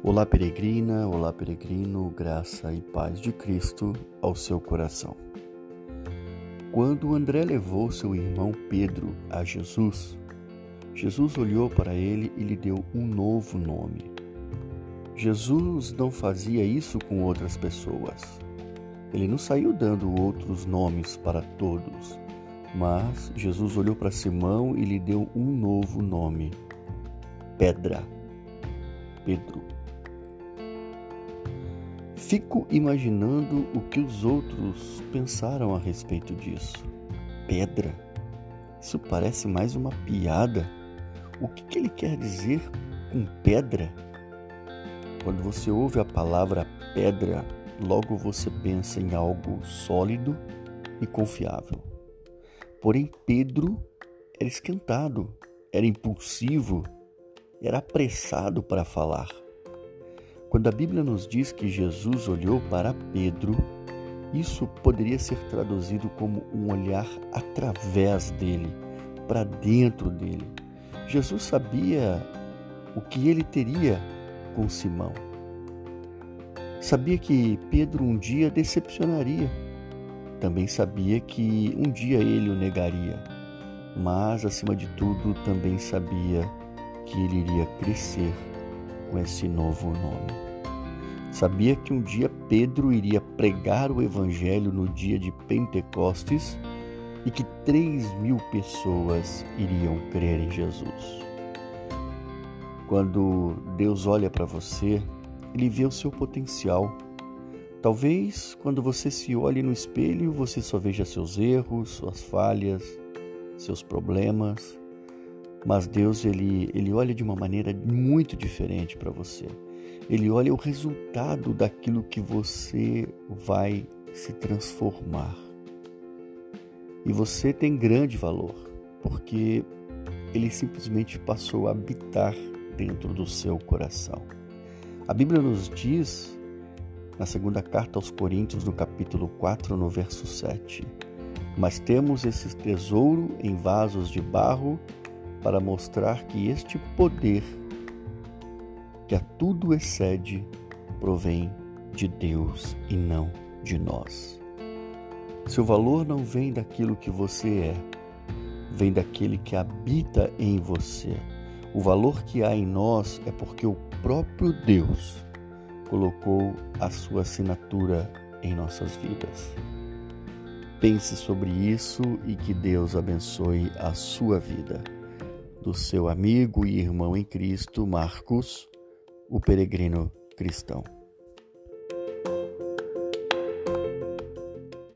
Olá, peregrina, olá, peregrino, graça e paz de Cristo ao seu coração. Quando André levou seu irmão Pedro a Jesus, Jesus olhou para ele e lhe deu um novo nome. Jesus não fazia isso com outras pessoas. Ele não saiu dando outros nomes para todos, mas Jesus olhou para Simão e lhe deu um novo nome: Pedra. Pedro. Fico imaginando o que os outros pensaram a respeito disso. Pedra? Isso parece mais uma piada. O que, que ele quer dizer com pedra? Quando você ouve a palavra pedra, logo você pensa em algo sólido e confiável. Porém, Pedro era esquentado, era impulsivo, era apressado para falar. Quando a Bíblia nos diz que Jesus olhou para Pedro, isso poderia ser traduzido como um olhar através dele, para dentro dele. Jesus sabia o que ele teria com Simão. Sabia que Pedro um dia decepcionaria. Também sabia que um dia ele o negaria. Mas, acima de tudo, também sabia que ele iria crescer com esse novo nome. Sabia que um dia Pedro iria pregar o Evangelho no dia de Pentecostes e que três mil pessoas iriam crer em Jesus. Quando Deus olha para você, Ele vê o seu potencial. Talvez quando você se olhe no espelho, você só veja seus erros, suas falhas, seus problemas, mas Deus ele, ele olha de uma maneira muito diferente para você. Ele olha o resultado daquilo que você vai se transformar. E você tem grande valor, porque ele simplesmente passou a habitar dentro do seu coração. A Bíblia nos diz, na segunda carta aos Coríntios, no capítulo 4, no verso 7, mas temos esse tesouro em vasos de barro para mostrar que este poder, que a tudo excede, provém de Deus e não de nós. Seu valor não vem daquilo que você é, vem daquele que habita em você. O valor que há em nós é porque o próprio Deus colocou a sua assinatura em nossas vidas. Pense sobre isso e que Deus abençoe a sua vida do seu amigo e irmão em Cristo, Marcos, o peregrino cristão.